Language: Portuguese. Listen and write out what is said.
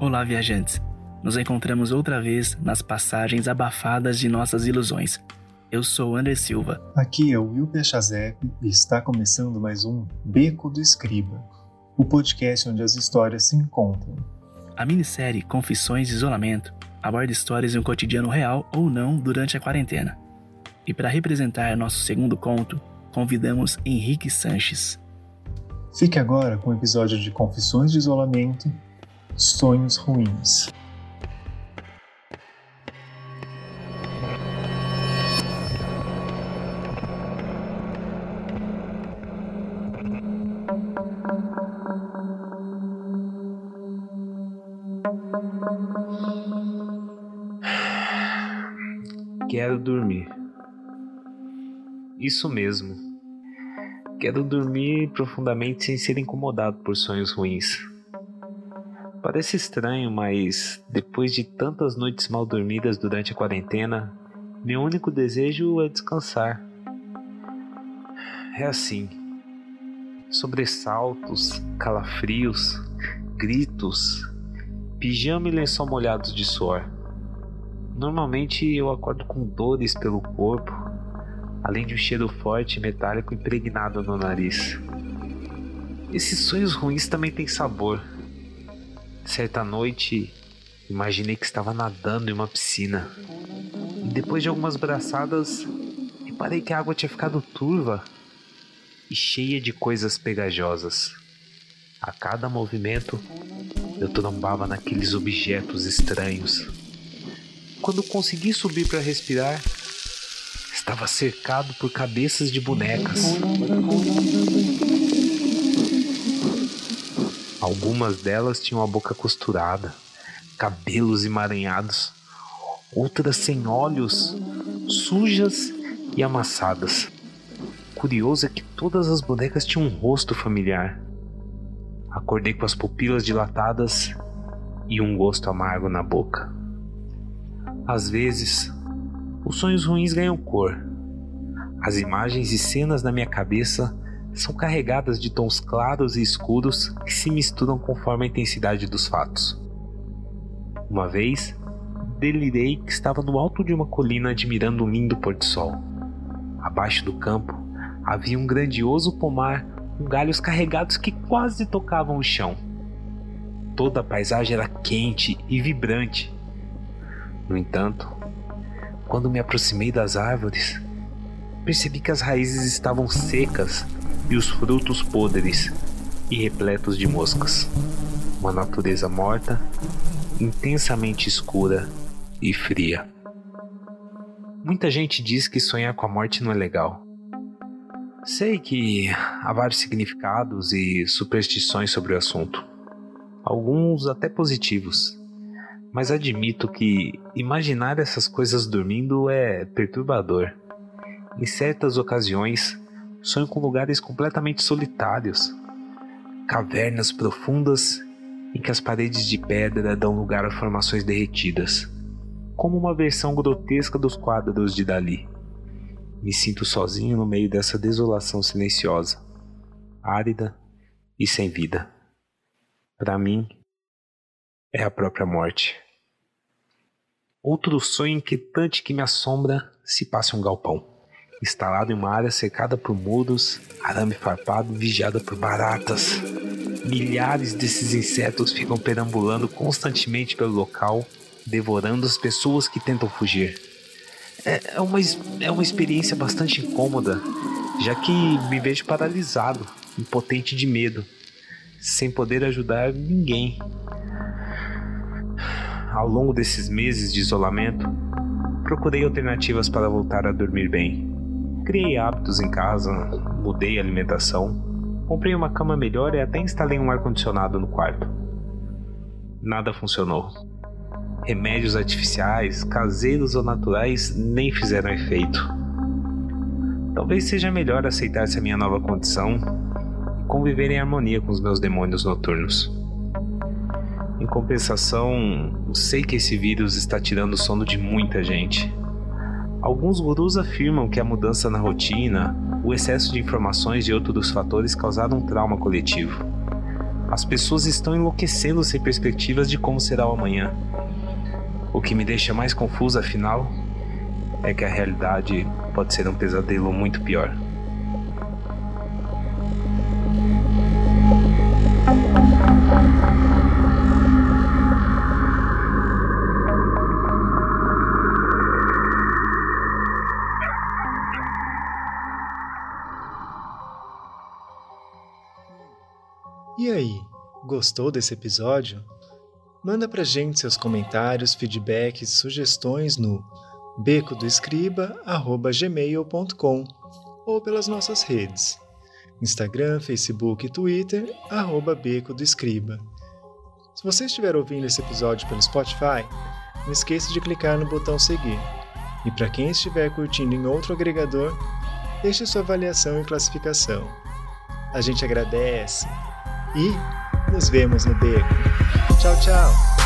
Olá, viajantes. Nos encontramos outra vez nas passagens abafadas de nossas ilusões. Eu sou André Silva. Aqui é o Will Pechazep e está começando mais um Beco do Escriba, o podcast onde as histórias se encontram. A minissérie Confissões de Isolamento aborda histórias de um cotidiano real ou não durante a quarentena. E para representar nosso segundo conto, convidamos Henrique Sanches. Fique agora com o episódio de Confissões de Isolamento Sonhos Ruins. Quero dormir. Isso mesmo. Quero dormir profundamente sem ser incomodado por sonhos ruins. Parece estranho, mas depois de tantas noites mal dormidas durante a quarentena, meu único desejo é descansar. É assim: sobressaltos, calafrios, gritos, pijama e lençol molhados de suor. Normalmente eu acordo com dores pelo corpo, além de um cheiro forte e metálico impregnado no nariz. Esses sonhos ruins também têm sabor. Certa noite, imaginei que estava nadando em uma piscina. E depois de algumas braçadas, reparei que a água tinha ficado turva e cheia de coisas pegajosas. A cada movimento, eu trombava naqueles objetos estranhos quando consegui subir para respirar, estava cercado por cabeças de bonecas. Algumas delas tinham a boca costurada, cabelos emaranhados, outras sem olhos, sujas e amassadas. Curioso é que todas as bonecas tinham um rosto familiar. Acordei com as pupilas dilatadas e um gosto amargo na boca. Às vezes, os sonhos ruins ganham cor. As imagens e cenas na minha cabeça são carregadas de tons claros e escuros que se misturam conforme a intensidade dos fatos. Uma vez, delirei que estava no alto de uma colina admirando um lindo pôr do sol. Abaixo do campo havia um grandioso pomar com galhos carregados que quase tocavam o chão. Toda a paisagem era quente e vibrante, no entanto, quando me aproximei das árvores, percebi que as raízes estavam secas e os frutos podres e repletos de moscas. Uma natureza morta, intensamente escura e fria. Muita gente diz que sonhar com a morte não é legal. Sei que há vários significados e superstições sobre o assunto, alguns até positivos mas admito que imaginar essas coisas dormindo é perturbador. Em certas ocasiões, sonho com lugares completamente solitários, cavernas profundas em que as paredes de pedra dão lugar a formações derretidas, como uma versão grotesca dos quadros de Dali. Me sinto sozinho no meio dessa desolação silenciosa, árida e sem vida. Para mim, é a própria morte. Outro sonho inquietante que me assombra se passa um galpão, instalado em uma área cercada por muros, arame farpado vigiada por baratas. Milhares desses insetos ficam perambulando constantemente pelo local, devorando as pessoas que tentam fugir. É, é uma, é uma experiência bastante incômoda, já que me vejo paralisado, impotente de medo, sem poder ajudar ninguém ao longo desses meses de isolamento, procurei alternativas para voltar a dormir bem. Criei hábitos em casa, mudei a alimentação, comprei uma cama melhor e até instalei um ar-condicionado no quarto. Nada funcionou. Remédios artificiais, caseiros ou naturais, nem fizeram efeito. Talvez seja melhor aceitar essa minha nova condição e conviver em harmonia com os meus demônios noturnos. Em compensação, sei que esse vírus está tirando o sono de muita gente. Alguns gurus afirmam que a mudança na rotina, o excesso de informações e outros fatores causaram um trauma coletivo. As pessoas estão enlouquecendo sem perspectivas de como será o amanhã. O que me deixa mais confuso, afinal, é que a realidade pode ser um pesadelo muito pior. E aí, gostou desse episódio? Manda pra gente seus comentários, feedbacks sugestões no becodoescriba@gmail.com ou pelas nossas redes: Instagram, Facebook e Twitter Beco do Escriba. Se você estiver ouvindo esse episódio pelo Spotify, não esqueça de clicar no botão seguir. E para quem estiver curtindo em outro agregador, deixe sua avaliação e classificação. A gente agradece e nos vemos no beco. Tchau, tchau!